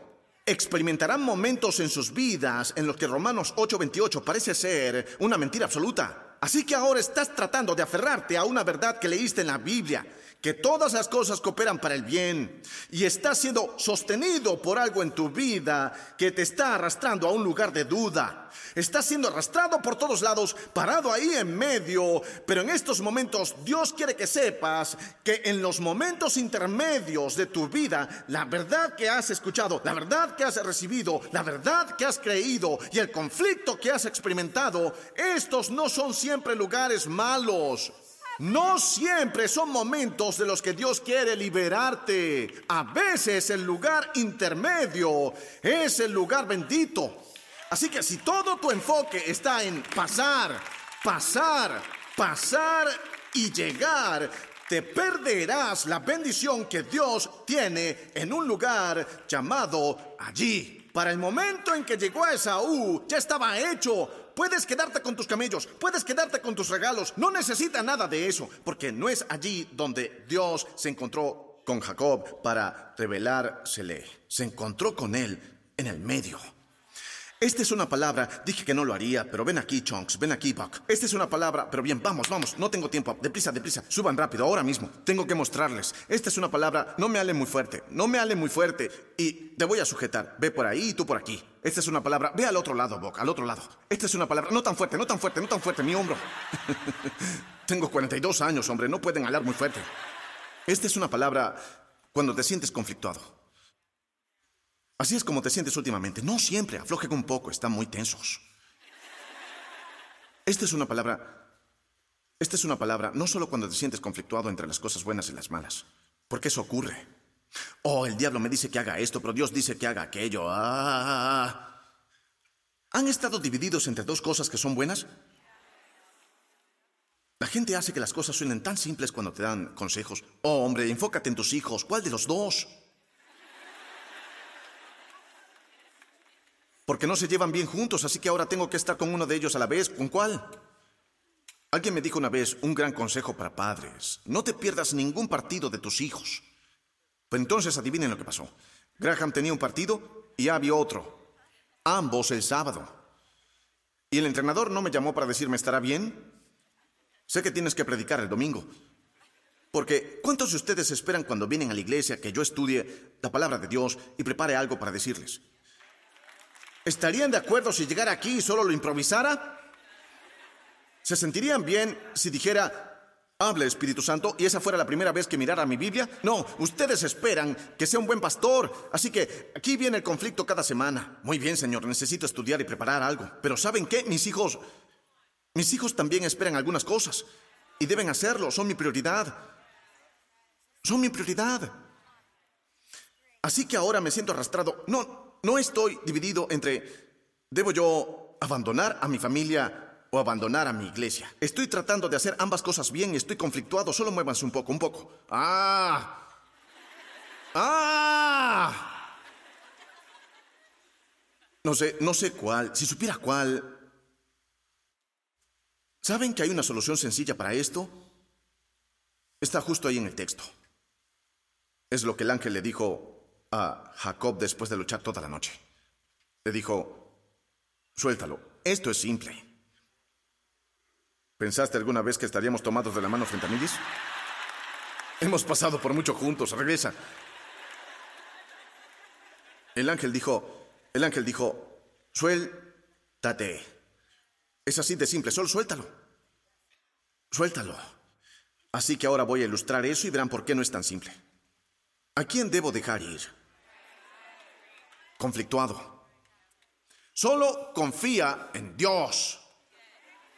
Experimentarán momentos en sus vidas en los que Romanos 8:28 parece ser una mentira absoluta. Así que ahora estás tratando de aferrarte a una verdad que leíste en la Biblia que todas las cosas cooperan para el bien y estás siendo sostenido por algo en tu vida que te está arrastrando a un lugar de duda. Estás siendo arrastrado por todos lados, parado ahí en medio, pero en estos momentos Dios quiere que sepas que en los momentos intermedios de tu vida, la verdad que has escuchado, la verdad que has recibido, la verdad que has creído y el conflicto que has experimentado, estos no son siempre lugares malos. No siempre son momentos de los que Dios quiere liberarte. A veces el lugar intermedio es el lugar bendito. Así que si todo tu enfoque está en pasar, pasar, pasar y llegar, te perderás la bendición que Dios tiene en un lugar llamado allí. Para el momento en que llegó a Esaú, ya estaba hecho. Puedes quedarte con tus camellos, puedes quedarte con tus regalos. No necesita nada de eso, porque no es allí donde Dios se encontró con Jacob para revelársele. Se encontró con él en el medio. Esta es una palabra, dije que no lo haría, pero ven aquí, Chunks, ven aquí, Buck. Esta es una palabra, pero bien, vamos, vamos, no tengo tiempo. Deprisa, deprisa, suban rápido, ahora mismo. Tengo que mostrarles. Esta es una palabra, no me hable muy fuerte, no me hable muy fuerte. Y te voy a sujetar. Ve por ahí y tú por aquí. Esta es una palabra, ve al otro lado, Buck, al otro lado. Esta es una palabra, no tan fuerte, no tan fuerte, no tan fuerte, mi hombro. tengo 42 años, hombre, no pueden hablar muy fuerte. Esta es una palabra cuando te sientes conflictuado. Así es como te sientes últimamente. No siempre, aflojen un poco, están muy tensos. Esta es una palabra. Esta es una palabra no solo cuando te sientes conflictuado entre las cosas buenas y las malas, porque eso ocurre. Oh, el diablo me dice que haga esto, pero Dios dice que haga aquello. Ah. ¿Han estado divididos entre dos cosas que son buenas? La gente hace que las cosas suenen tan simples cuando te dan consejos. Oh, hombre, enfócate en tus hijos. ¿Cuál de los dos? Porque no se llevan bien juntos, así que ahora tengo que estar con uno de ellos a la vez. ¿Con cuál? Alguien me dijo una vez un gran consejo para padres. No te pierdas ningún partido de tus hijos. Pues entonces adivinen lo que pasó. Graham tenía un partido y Abby otro. Ambos el sábado. Y el entrenador no me llamó para decirme, ¿estará bien? Sé que tienes que predicar el domingo. Porque ¿cuántos de ustedes esperan cuando vienen a la iglesia que yo estudie la palabra de Dios y prepare algo para decirles? ¿Estarían de acuerdo si llegara aquí y solo lo improvisara? ¿Se sentirían bien si dijera, hable Espíritu Santo, y esa fuera la primera vez que mirara mi Biblia? No, ustedes esperan que sea un buen pastor, así que aquí viene el conflicto cada semana. Muy bien, Señor, necesito estudiar y preparar algo. Pero ¿saben qué? Mis hijos, mis hijos también esperan algunas cosas, y deben hacerlo, son mi prioridad. Son mi prioridad. Así que ahora me siento arrastrado. No, no estoy dividido entre, ¿debo yo abandonar a mi familia o abandonar a mi iglesia? Estoy tratando de hacer ambas cosas bien estoy conflictuado. Solo muévanse un poco, un poco. ¡Ah! ¡Ah! No sé, no sé cuál. Si supiera cuál. ¿Saben que hay una solución sencilla para esto? Está justo ahí en el texto. Es lo que el ángel le dijo a Jacob después de luchar toda la noche. Le dijo, suéltalo, esto es simple. ¿Pensaste alguna vez que estaríamos tomados de la mano frente a Milis? Hemos pasado por mucho juntos, regresa. El ángel dijo, el ángel dijo, suéltate. Es así de simple, solo suéltalo. Suéltalo. Así que ahora voy a ilustrar eso y verán por qué no es tan simple. ¿A quién debo dejar ir? Conflictuado. Solo confía en Dios.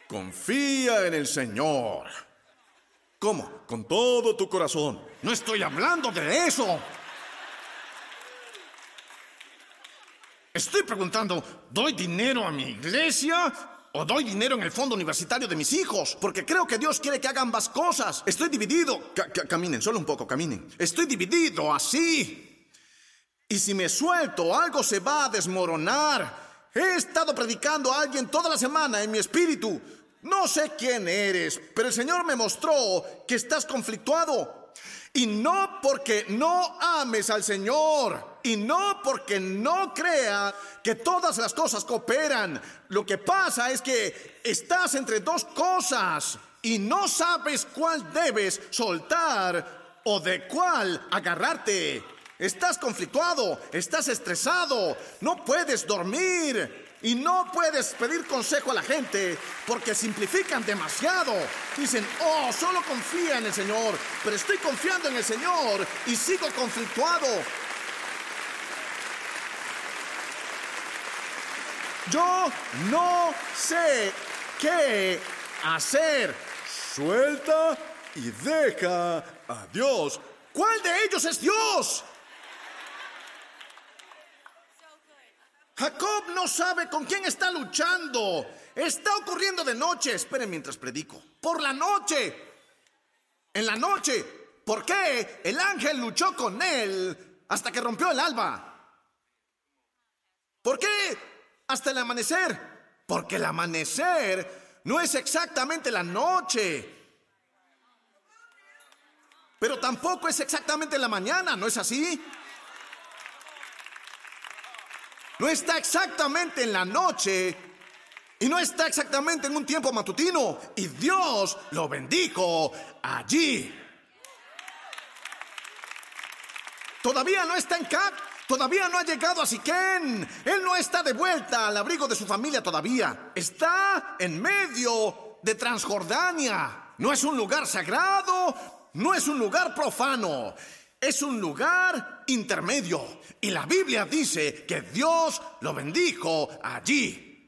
Confía en el Señor. ¿Cómo? Con todo tu corazón. No estoy hablando de eso. Estoy preguntando, ¿doy dinero a mi iglesia o doy dinero en el fondo universitario de mis hijos? Porque creo que Dios quiere que haga ambas cosas. Estoy dividido. caminen, solo un poco, caminen. Estoy dividido así. Y si me suelto, algo se va a desmoronar. He estado predicando a alguien toda la semana en mi espíritu. No sé quién eres, pero el Señor me mostró que estás conflictuado. Y no porque no ames al Señor. Y no porque no crea que todas las cosas cooperan. Lo que pasa es que estás entre dos cosas y no sabes cuál debes soltar o de cuál agarrarte. Estás conflictuado, estás estresado, no puedes dormir y no puedes pedir consejo a la gente porque simplifican demasiado. Dicen, oh, solo confía en el Señor, pero estoy confiando en el Señor y sigo conflictuado. Yo no sé qué hacer. suelta y deja a Dios. ¿Cuál de ellos es Dios? Jacob no sabe con quién está luchando. Está ocurriendo de noche. Esperen mientras predico. Por la noche. En la noche. ¿Por qué? El ángel luchó con él hasta que rompió el alba. ¿Por qué? Hasta el amanecer. Porque el amanecer no es exactamente la noche. Pero tampoco es exactamente la mañana, ¿no es así? No está exactamente en la noche y no está exactamente en un tiempo matutino. Y Dios lo bendijo allí. Todavía no está en Cat. Todavía no ha llegado a Siquén. Él no está de vuelta al abrigo de su familia todavía. Está en medio de Transjordania. No es un lugar sagrado, no es un lugar profano. Es un lugar intermedio. Y la Biblia dice que Dios lo bendijo allí.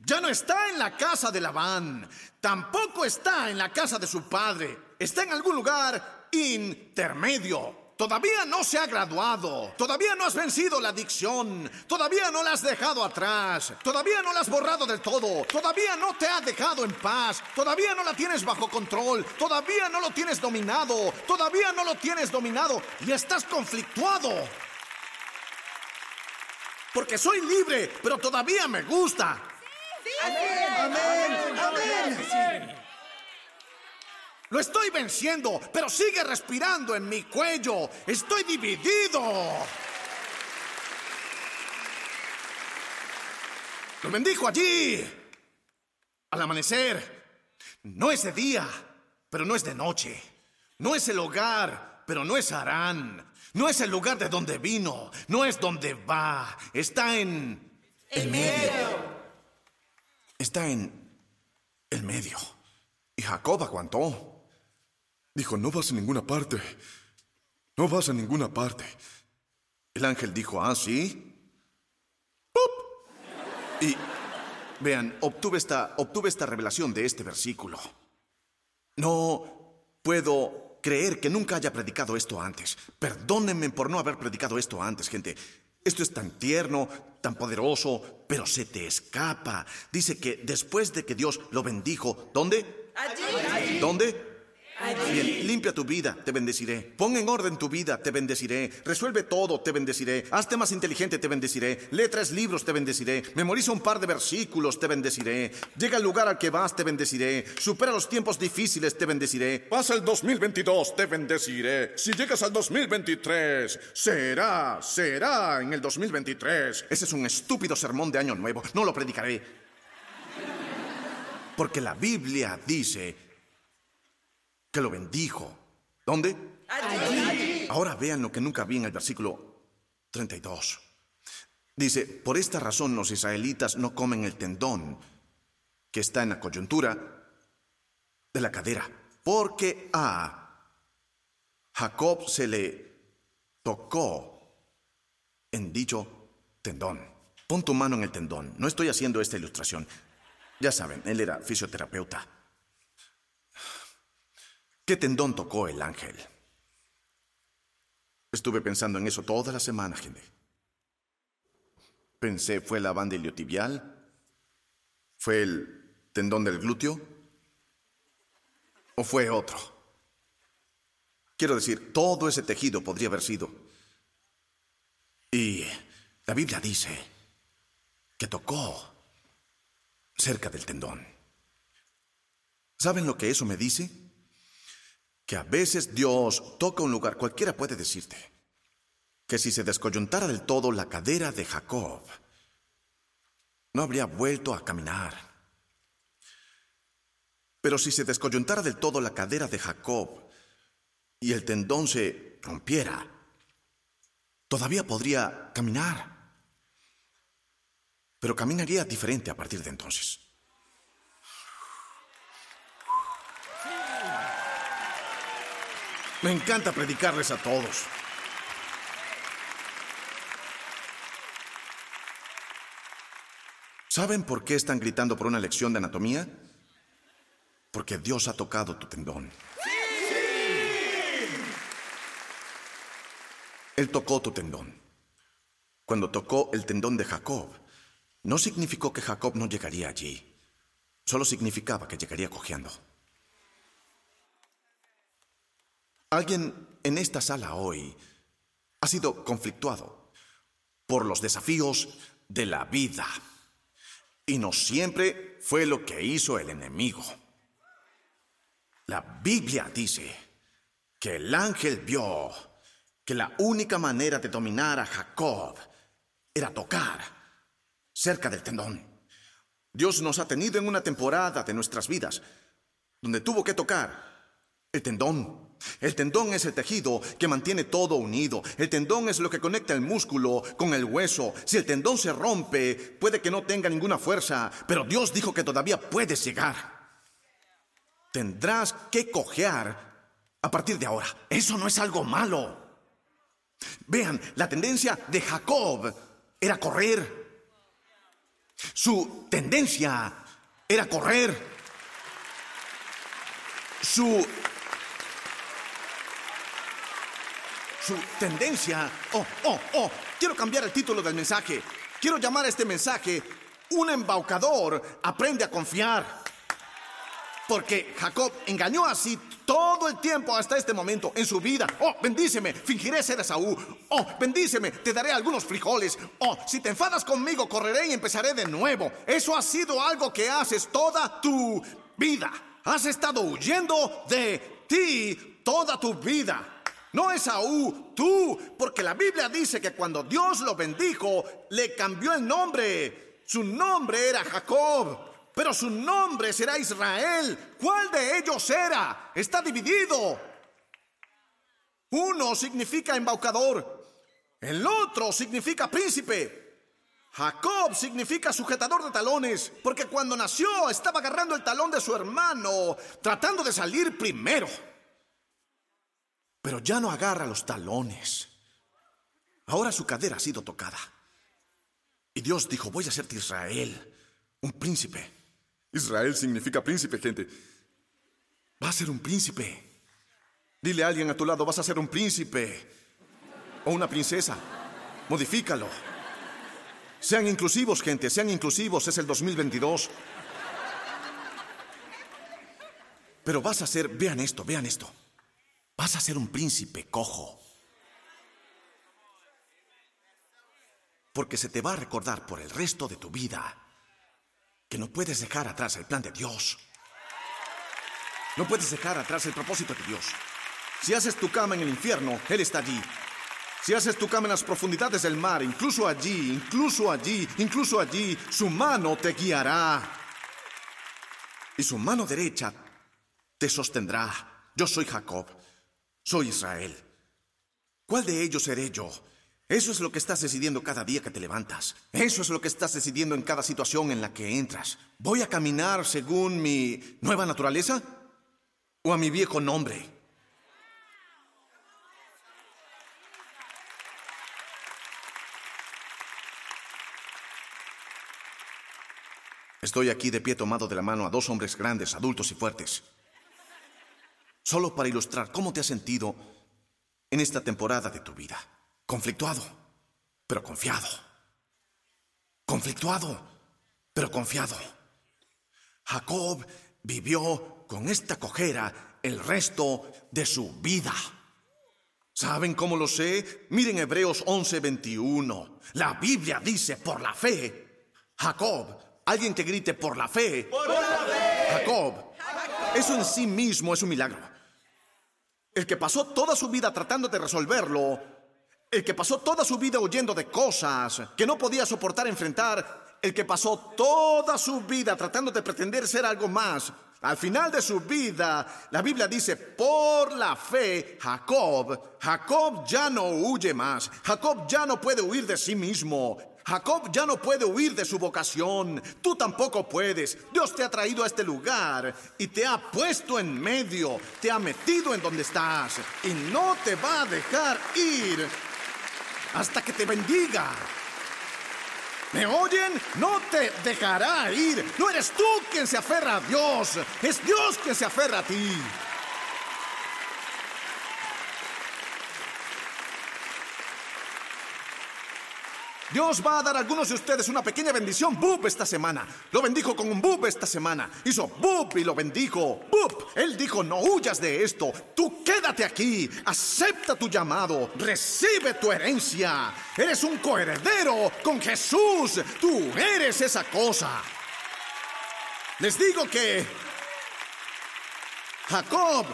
Ya no está en la casa de Labán. Tampoco está en la casa de su padre. Está en algún lugar intermedio. Todavía no se ha graduado. Todavía no has vencido la adicción. Todavía no la has dejado atrás. Todavía no la has borrado del todo. Todavía no te ha dejado en paz. Todavía no la tienes bajo control. Todavía no lo tienes dominado. Todavía no lo tienes dominado. Y estás conflictuado. Porque soy libre, pero todavía me gusta. Amén. Amén. Lo estoy venciendo, pero sigue respirando en mi cuello. Estoy dividido. Lo bendijo allí. Al amanecer. No es de día, pero no es de noche. No es el hogar, pero no es Harán. No es el lugar de donde vino. No es donde va. Está en el medio. Está en el medio. Y Jacob aguantó. Dijo, no vas a ninguna parte. No vas a ninguna parte. El ángel dijo, ah, sí. ¡Pup! Y vean, obtuve esta, obtuve esta revelación de este versículo. No puedo creer que nunca haya predicado esto antes. Perdónenme por no haber predicado esto antes, gente. Esto es tan tierno, tan poderoso, pero se te escapa. Dice que después de que Dios lo bendijo, ¿dónde? Allí. ¿Dónde? Bien, limpia tu vida, te bendeciré. Pon en orden tu vida, te bendeciré. Resuelve todo, te bendeciré. Hazte más inteligente, te bendeciré. Lee tres libros, te bendeciré. Memoriza un par de versículos, te bendeciré. Llega al lugar al que vas, te bendeciré. Supera los tiempos difíciles, te bendeciré. Pasa el 2022, te bendeciré. Si llegas al 2023, será, será en el 2023. Ese es un estúpido sermón de Año Nuevo. No lo predicaré. Porque la Biblia dice que lo bendijo. ¿Dónde? Allí. Ahora vean lo que nunca vi en el versículo 32. Dice, por esta razón los israelitas no comen el tendón que está en la coyuntura de la cadera, porque a Jacob se le tocó en dicho tendón. Pon tu mano en el tendón. No estoy haciendo esta ilustración. Ya saben, él era fisioterapeuta. ¿Qué tendón tocó el ángel? Estuve pensando en eso toda la semana, gente. Pensé, ¿fue la banda iliotibial? ¿Fue el tendón del glúteo? ¿O fue otro? Quiero decir, todo ese tejido podría haber sido. Y la Biblia dice que tocó cerca del tendón. ¿Saben lo que eso me dice? Que a veces Dios toca un lugar, cualquiera puede decirte, que si se descoyuntara del todo la cadera de Jacob, no habría vuelto a caminar. Pero si se descoyuntara del todo la cadera de Jacob y el tendón se rompiera, todavía podría caminar. Pero caminaría diferente a partir de entonces. Me encanta predicarles a todos. ¿Saben por qué están gritando por una lección de anatomía? Porque Dios ha tocado tu tendón. Él tocó tu tendón. Cuando tocó el tendón de Jacob, no significó que Jacob no llegaría allí. Solo significaba que llegaría cojeando. Alguien en esta sala hoy ha sido conflictuado por los desafíos de la vida. Y no siempre fue lo que hizo el enemigo. La Biblia dice que el ángel vio que la única manera de dominar a Jacob era tocar cerca del tendón. Dios nos ha tenido en una temporada de nuestras vidas donde tuvo que tocar el tendón. El tendón es el tejido que mantiene todo unido. El tendón es lo que conecta el músculo con el hueso. Si el tendón se rompe, puede que no tenga ninguna fuerza, pero Dios dijo que todavía puedes llegar. Tendrás que cojear a partir de ahora. Eso no es algo malo. Vean, la tendencia de Jacob era correr. Su tendencia era correr. Su su tendencia. Oh, oh, oh, quiero cambiar el título del mensaje. Quiero llamar a este mensaje Un embaucador aprende a confiar. Porque Jacob engañó así todo el tiempo hasta este momento en su vida. Oh, bendíceme, fingiré ser Esaú. Oh, bendíceme, te daré algunos frijoles. Oh, si te enfadas conmigo, correré y empezaré de nuevo. Eso ha sido algo que haces toda tu vida. Has estado huyendo de ti toda tu vida. No Esaú, tú, porque la Biblia dice que cuando Dios lo bendijo, le cambió el nombre. Su nombre era Jacob, pero su nombre será Israel. ¿Cuál de ellos era? Está dividido. Uno significa embaucador, el otro significa príncipe. Jacob significa sujetador de talones, porque cuando nació estaba agarrando el talón de su hermano, tratando de salir primero pero ya no agarra los talones. Ahora su cadera ha sido tocada. Y Dios dijo, voy a hacerte Israel, un príncipe. Israel significa príncipe, gente. Va a ser un príncipe. Dile a alguien a tu lado, vas a ser un príncipe o una princesa. Modifícalo. Sean inclusivos, gente, sean inclusivos, es el 2022. Pero vas a ser, vean esto, vean esto. Vas a ser un príncipe cojo. Porque se te va a recordar por el resto de tu vida que no puedes dejar atrás el plan de Dios. No puedes dejar atrás el propósito de Dios. Si haces tu cama en el infierno, Él está allí. Si haces tu cama en las profundidades del mar, incluso allí, incluso allí, incluso allí, su mano te guiará. Y su mano derecha te sostendrá. Yo soy Jacob. Soy Israel. ¿Cuál de ellos seré yo? Eso es lo que estás decidiendo cada día que te levantas. Eso es lo que estás decidiendo en cada situación en la que entras. ¿Voy a caminar según mi nueva naturaleza o a mi viejo nombre? Estoy aquí de pie tomado de la mano a dos hombres grandes, adultos y fuertes. Solo para ilustrar cómo te has sentido en esta temporada de tu vida. Conflictuado, pero confiado. Conflictuado, pero confiado. Jacob vivió con esta cojera el resto de su vida. ¿Saben cómo lo sé? Miren Hebreos 11:21. La Biblia dice por la fe. Jacob, alguien que grite por la fe. Por la fe. Jacob. Eso en sí mismo es un milagro. El que pasó toda su vida tratando de resolverlo, el que pasó toda su vida huyendo de cosas que no podía soportar enfrentar, el que pasó toda su vida tratando de pretender ser algo más, al final de su vida, la Biblia dice, por la fe, Jacob, Jacob ya no huye más, Jacob ya no puede huir de sí mismo, Jacob ya no puede huir de su vocación. Tú tampoco puedes. Dios te ha traído a este lugar y te ha puesto en medio. Te ha metido en donde estás. Y no te va a dejar ir hasta que te bendiga. ¿Me oyen? No te dejará ir. No eres tú quien se aferra a Dios. Es Dios quien se aferra a ti. Dios va a dar a algunos de ustedes una pequeña bendición, ¡Bup! esta semana. Lo bendijo con un ¡Bup! esta semana. Hizo ¡Bup! y lo bendijo. ¡Bup! Él dijo, no huyas de esto. Tú quédate aquí. Acepta tu llamado. Recibe tu herencia. Eres un coheredero con Jesús. Tú eres esa cosa. Les digo que Jacob,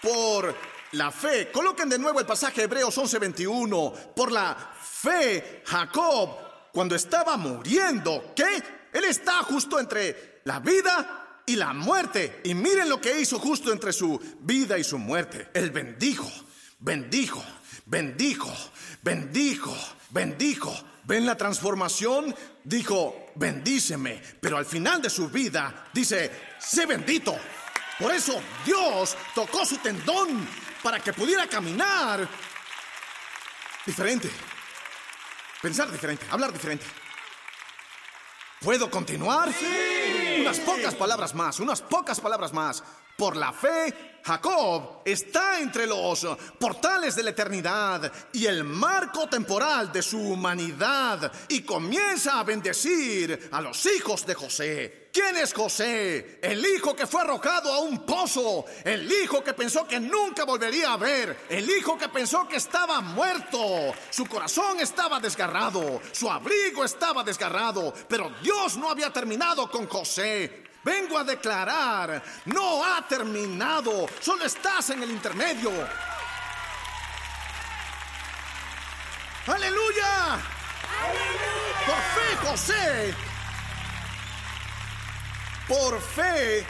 por la fe, coloquen de nuevo el pasaje Hebreos 11:21, por la fe, Jacob, cuando estaba muriendo, ¿qué? Él está justo entre la vida y la muerte. Y miren lo que hizo justo entre su vida y su muerte. Él bendijo, bendijo, bendijo, bendijo, bendijo. ¿Ven la transformación? Dijo, bendíceme, pero al final de su vida dice, sé bendito. Por eso Dios tocó su tendón para que pudiera caminar diferente. Pensar diferente, hablar diferente. ¿Puedo continuar? Sí. Unas pocas palabras más, unas pocas palabras más. Por la fe, Jacob está entre los portales de la eternidad y el marco temporal de su humanidad y comienza a bendecir a los hijos de José. ¿Quién es José? El hijo que fue arrojado a un pozo, el hijo que pensó que nunca volvería a ver, el hijo que pensó que estaba muerto. Su corazón estaba desgarrado, su abrigo estaba desgarrado, pero Dios no había terminado con José. Vengo a declarar, no ha terminado, solo estás en el intermedio. ¡Aleluya! ¡Aleluya! Por fe, José. Por fe,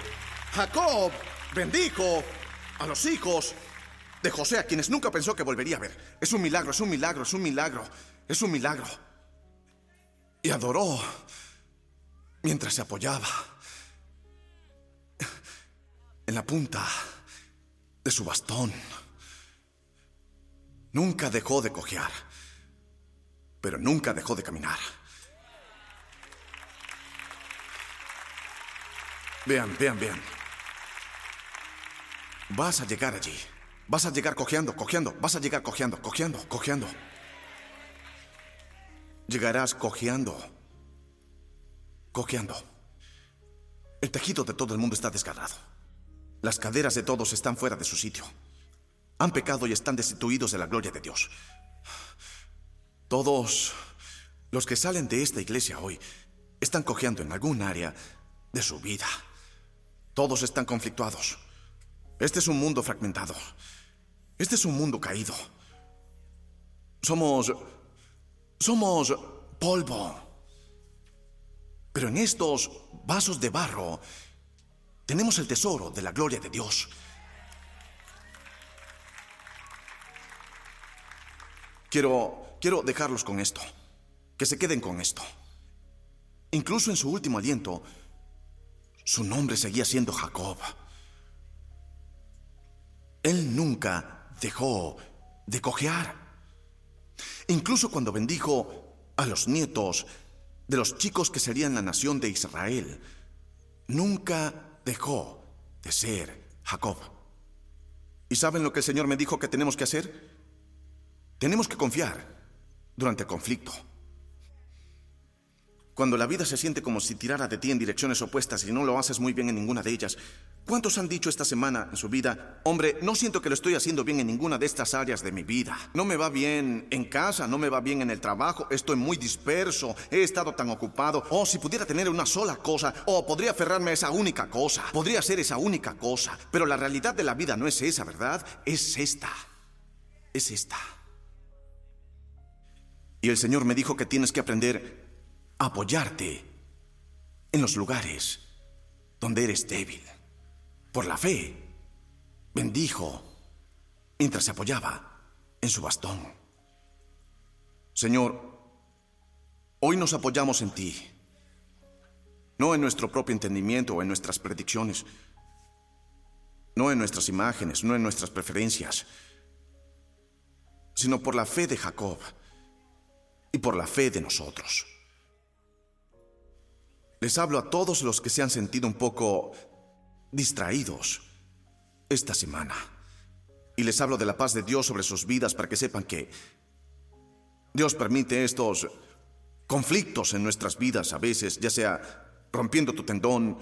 Jacob bendijo a los hijos de José, a quienes nunca pensó que volvería a ver. Es un milagro, es un milagro, es un milagro, es un milagro. Y adoró mientras se apoyaba en la punta de su bastón. Nunca dejó de cojear, pero nunca dejó de caminar. Vean, vean, vean. Vas a llegar allí. Vas a llegar cojeando, cojeando. Vas a llegar cojeando, cojeando, cojeando. Llegarás cojeando. Cojeando. El tejido de todo el mundo está desgarrado. Las caderas de todos están fuera de su sitio. Han pecado y están destituidos de la gloria de Dios. Todos los que salen de esta iglesia hoy están cojeando en algún área de su vida. Todos están conflictuados. Este es un mundo fragmentado. Este es un mundo caído. Somos... Somos polvo. Pero en estos vasos de barro tenemos el tesoro de la gloria de Dios. Quiero, quiero dejarlos con esto. Que se queden con esto. Incluso en su último aliento, su nombre seguía siendo Jacob. Él nunca dejó de cojear. Incluso cuando bendijo a los nietos de los chicos que serían la nación de Israel, nunca dejó de ser Jacob. ¿Y saben lo que el Señor me dijo que tenemos que hacer? Tenemos que confiar durante el conflicto. Cuando la vida se siente como si tirara de ti en direcciones opuestas y no lo haces muy bien en ninguna de ellas, ¿cuántos han dicho esta semana en su vida, hombre, no siento que lo estoy haciendo bien en ninguna de estas áreas de mi vida? No me va bien en casa, no me va bien en el trabajo, estoy muy disperso, he estado tan ocupado. Oh, si pudiera tener una sola cosa, oh, podría aferrarme a esa única cosa, podría ser esa única cosa. Pero la realidad de la vida no es esa, ¿verdad? Es esta. Es esta. Y el Señor me dijo que tienes que aprender apoyarte en los lugares donde eres débil. Por la fe, bendijo mientras se apoyaba en su bastón. Señor, hoy nos apoyamos en ti, no en nuestro propio entendimiento o en nuestras predicciones, no en nuestras imágenes, no en nuestras preferencias, sino por la fe de Jacob y por la fe de nosotros. Les hablo a todos los que se han sentido un poco distraídos esta semana. Y les hablo de la paz de Dios sobre sus vidas para que sepan que Dios permite estos conflictos en nuestras vidas a veces, ya sea rompiendo tu tendón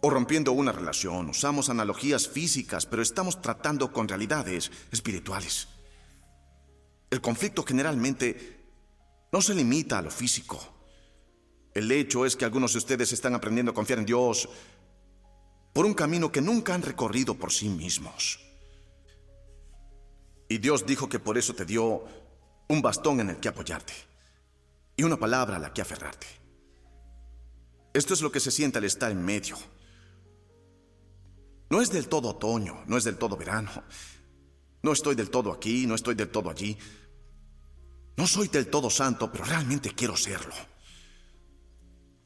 o rompiendo una relación. Usamos analogías físicas, pero estamos tratando con realidades espirituales. El conflicto generalmente no se limita a lo físico. El hecho es que algunos de ustedes están aprendiendo a confiar en Dios por un camino que nunca han recorrido por sí mismos. Y Dios dijo que por eso te dio un bastón en el que apoyarte y una palabra a la que aferrarte. Esto es lo que se siente al estar en medio. No es del todo otoño, no es del todo verano. No estoy del todo aquí, no estoy del todo allí. No soy del todo santo, pero realmente quiero serlo.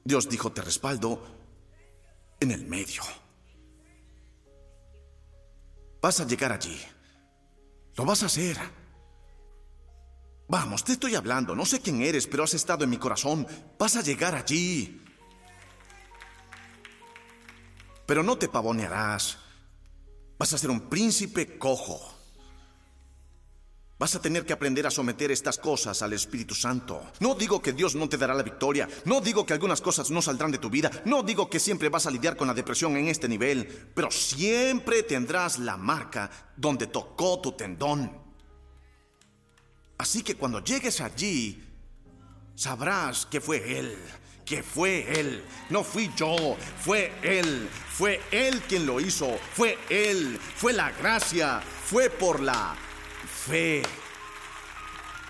Dios dijo, te respaldo en el medio. Vas a llegar allí. Lo vas a hacer. Vamos, te estoy hablando. No sé quién eres, pero has estado en mi corazón. Vas a llegar allí. Pero no te pavonearás. Vas a ser un príncipe cojo. Vas a tener que aprender a someter estas cosas al Espíritu Santo. No digo que Dios no te dará la victoria. No digo que algunas cosas no saldrán de tu vida. No digo que siempre vas a lidiar con la depresión en este nivel. Pero siempre tendrás la marca donde tocó tu tendón. Así que cuando llegues allí, sabrás que fue Él. Que fue Él. No fui yo. Fue Él. Fue Él quien lo hizo. Fue Él. Fue la gracia. Fue por la fe.